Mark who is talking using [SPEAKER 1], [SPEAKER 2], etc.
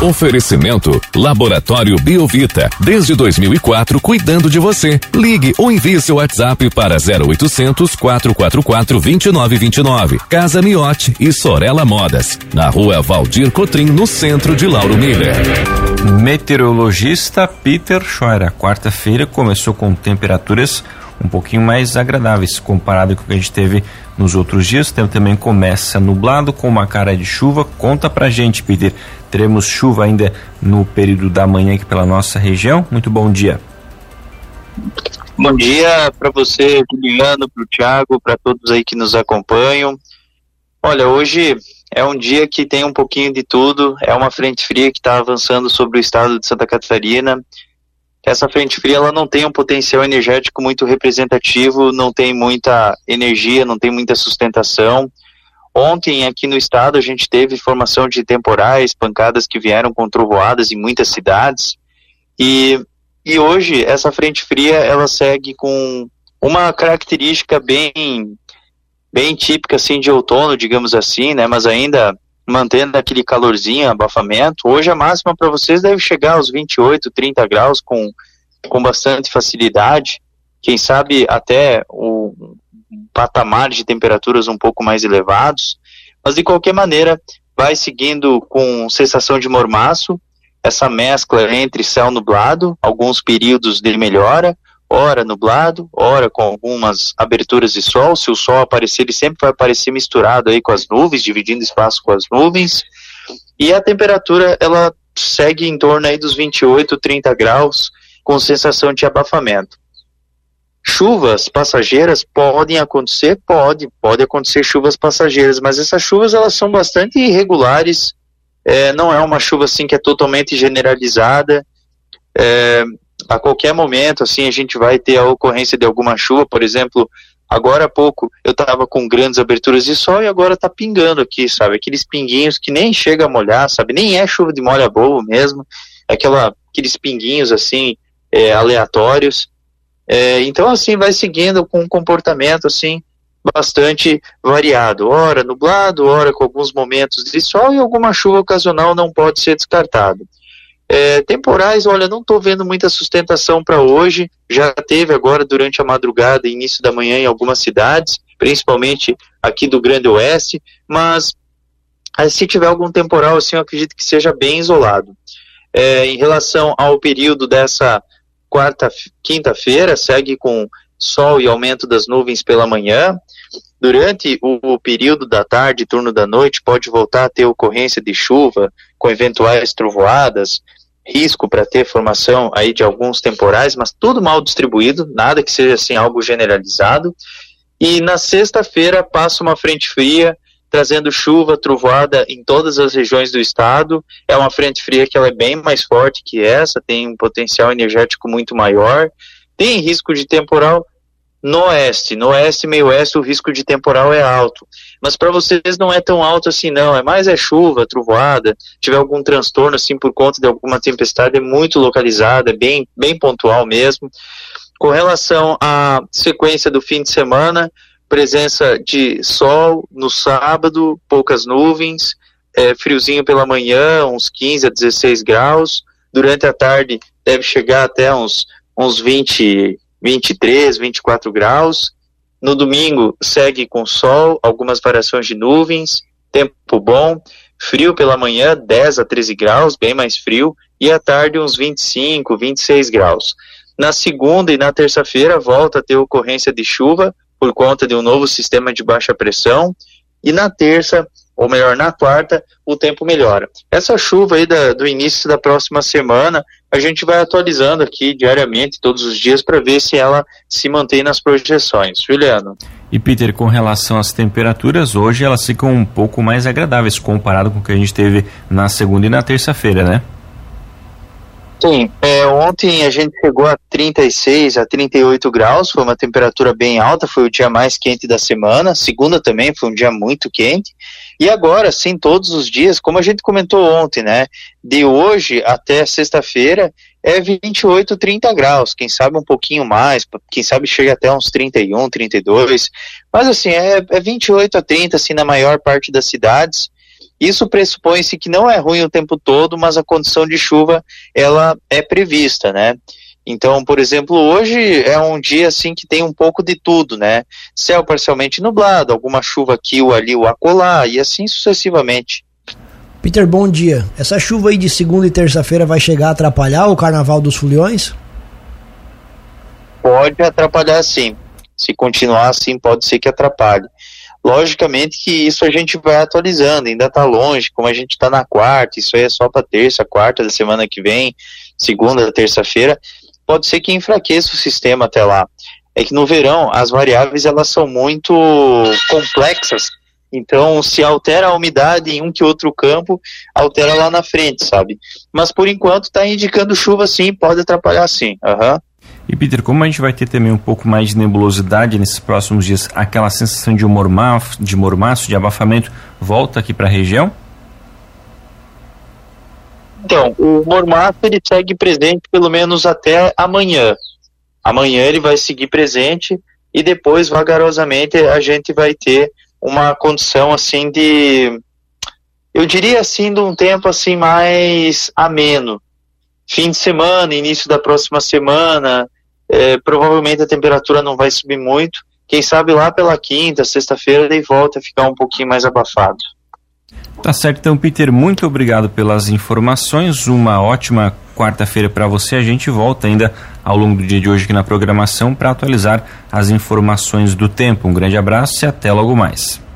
[SPEAKER 1] Oferecimento Laboratório Biovita. Desde 2004, cuidando de você. Ligue ou envie seu WhatsApp para 0800 444 2929. Casa Miote e Sorella Modas. Na rua Valdir Cotrim, no centro de Lauro Miller.
[SPEAKER 2] Meteorologista Peter Scheuer. Quarta-feira começou com temperaturas um pouquinho mais agradáveis comparado com o que a gente teve nos outros dias. O tempo também começa nublado com uma cara de chuva. Conta pra gente, Peter. Teremos chuva ainda no período da manhã aqui pela nossa região. Muito bom dia.
[SPEAKER 3] Bom dia para você, Juliano, para o Thiago, para todos aí que nos acompanham. Olha, hoje é um dia que tem um pouquinho de tudo. É uma frente fria que está avançando sobre o estado de Santa Catarina essa frente fria ela não tem um potencial energético muito representativo, não tem muita energia, não tem muita sustentação. Ontem aqui no estado a gente teve formação de temporais, pancadas que vieram com trovoadas em muitas cidades. E, e hoje essa frente fria ela segue com uma característica bem bem típica assim de outono, digamos assim, né, mas ainda mantendo aquele calorzinho, abafamento. Hoje a máxima para vocês deve chegar aos 28, 30 graus com, com bastante facilidade. Quem sabe até o patamar de temperaturas um pouco mais elevados. Mas de qualquer maneira, vai seguindo com sensação de mormaço, essa mescla entre céu nublado, alguns períodos de melhora, ora nublado, ora com algumas aberturas de sol. Se o sol aparecer, ele sempre vai aparecer misturado aí com as nuvens, dividindo espaço com as nuvens. E a temperatura, ela segue em torno aí dos 28, 30 graus, com sensação de abafamento. Chuvas passageiras podem acontecer, pode, pode acontecer chuvas passageiras, mas essas chuvas elas são bastante irregulares, é, não é uma chuva assim que é totalmente generalizada, é, a qualquer momento, assim, a gente vai ter a ocorrência de alguma chuva, por exemplo, agora há pouco eu estava com grandes aberturas de sol e agora está pingando aqui, sabe? Aqueles pinguinhos que nem chega a molhar, sabe? Nem é chuva de molha boa mesmo, é aquela, aqueles pinguinhos, assim, é, aleatórios. É, então, assim, vai seguindo com um comportamento, assim, bastante variado. Ora nublado, ora com alguns momentos de sol e alguma chuva ocasional não pode ser descartado. É, temporais, olha, não estou vendo muita sustentação para hoje. Já teve agora durante a madrugada e início da manhã em algumas cidades, principalmente aqui do Grande Oeste, mas se tiver algum temporal, assim, eu acredito que seja bem isolado. É, em relação ao período dessa quarta, quinta-feira, segue com sol e aumento das nuvens pela manhã. Durante o, o, período da tarde, turno da noite, pode voltar a ter ocorrência de chuva, com eventuais trovoadas, risco para ter formação aí de alguns temporais, mas tudo mal distribuído, nada que seja assim algo generalizado. E na sexta-feira passa uma frente fria, trazendo chuva, trovoada em todas as regiões do estado. É uma frente fria que ela é bem mais forte que essa, tem um potencial energético muito maior. Tem risco de temporal no oeste, no oeste e meio oeste o risco de temporal é alto. Mas para vocês não é tão alto assim não, é mais é chuva, trovoada, tiver algum transtorno assim por conta de alguma tempestade é muito localizada, é bem, bem pontual mesmo. Com relação à sequência do fim de semana, presença de sol no sábado, poucas nuvens, é, friozinho pela manhã, uns 15 a 16 graus. Durante a tarde deve chegar até uns, uns 20, 23, 24 graus. No domingo segue com sol, algumas variações de nuvens, tempo bom, frio pela manhã, 10 a 13 graus, bem mais frio, e à tarde uns 25, 26 graus. Na segunda e na terça-feira volta a ter ocorrência de chuva por conta de um novo sistema de baixa pressão, e na terça ou melhor, na quarta, o tempo melhora. Essa chuva aí da, do início da próxima semana, a gente vai atualizando aqui diariamente, todos os dias, para ver se ela se mantém nas projeções. Juliano.
[SPEAKER 2] E Peter, com relação às temperaturas, hoje elas ficam um pouco mais agradáveis comparado com o que a gente teve na segunda e na terça-feira, né?
[SPEAKER 3] Sim, é, ontem a gente chegou a 36 a 38 graus, foi uma temperatura bem alta, foi o dia mais quente da semana. Segunda também foi um dia muito quente. E agora, sim, todos os dias, como a gente comentou ontem, né? De hoje até sexta-feira é 28, 30 graus, quem sabe um pouquinho mais, quem sabe chega até uns 31, 32. Mas assim, é, é 28 a 30 assim na maior parte das cidades. Isso pressupõe-se que não é ruim o tempo todo, mas a condição de chuva ela é prevista, né? Então, por exemplo, hoje é um dia assim que tem um pouco de tudo, né? Céu parcialmente nublado, alguma chuva aqui ou ali ou acolá e assim sucessivamente.
[SPEAKER 4] Peter, bom dia. Essa chuva aí de segunda e terça-feira vai chegar a atrapalhar o Carnaval dos Foliões?
[SPEAKER 3] Pode atrapalhar sim. Se continuar assim, pode ser que atrapalhe. Logicamente que isso a gente vai atualizando, ainda está longe, como a gente está na quarta, isso aí é só para terça, quarta da semana que vem, segunda, terça-feira, pode ser que enfraqueça o sistema até lá. É que no verão as variáveis elas são muito complexas, então se altera a umidade em um que outro campo, altera lá na frente, sabe? Mas por enquanto está indicando chuva sim, pode atrapalhar sim. Uhum.
[SPEAKER 2] E Peter, como a gente vai ter também um pouco mais de nebulosidade nesses próximos dias, aquela sensação de mormaço, de, mormaço, de abafamento, volta aqui para a região?
[SPEAKER 3] Então, o mormaço ele segue presente pelo menos até amanhã. Amanhã ele vai seguir presente e depois vagarosamente a gente vai ter uma condição assim de eu diria assim de um tempo assim mais ameno. Fim de semana, início da próxima semana, é, provavelmente a temperatura não vai subir muito. Quem sabe lá pela quinta, sexta-feira, daí volta a ficar um pouquinho mais abafado.
[SPEAKER 2] Tá certo, então, Peter, muito obrigado pelas informações. Uma ótima quarta-feira para você. A gente volta ainda ao longo do dia de hoje aqui na programação para atualizar as informações do tempo. Um grande abraço e até logo mais.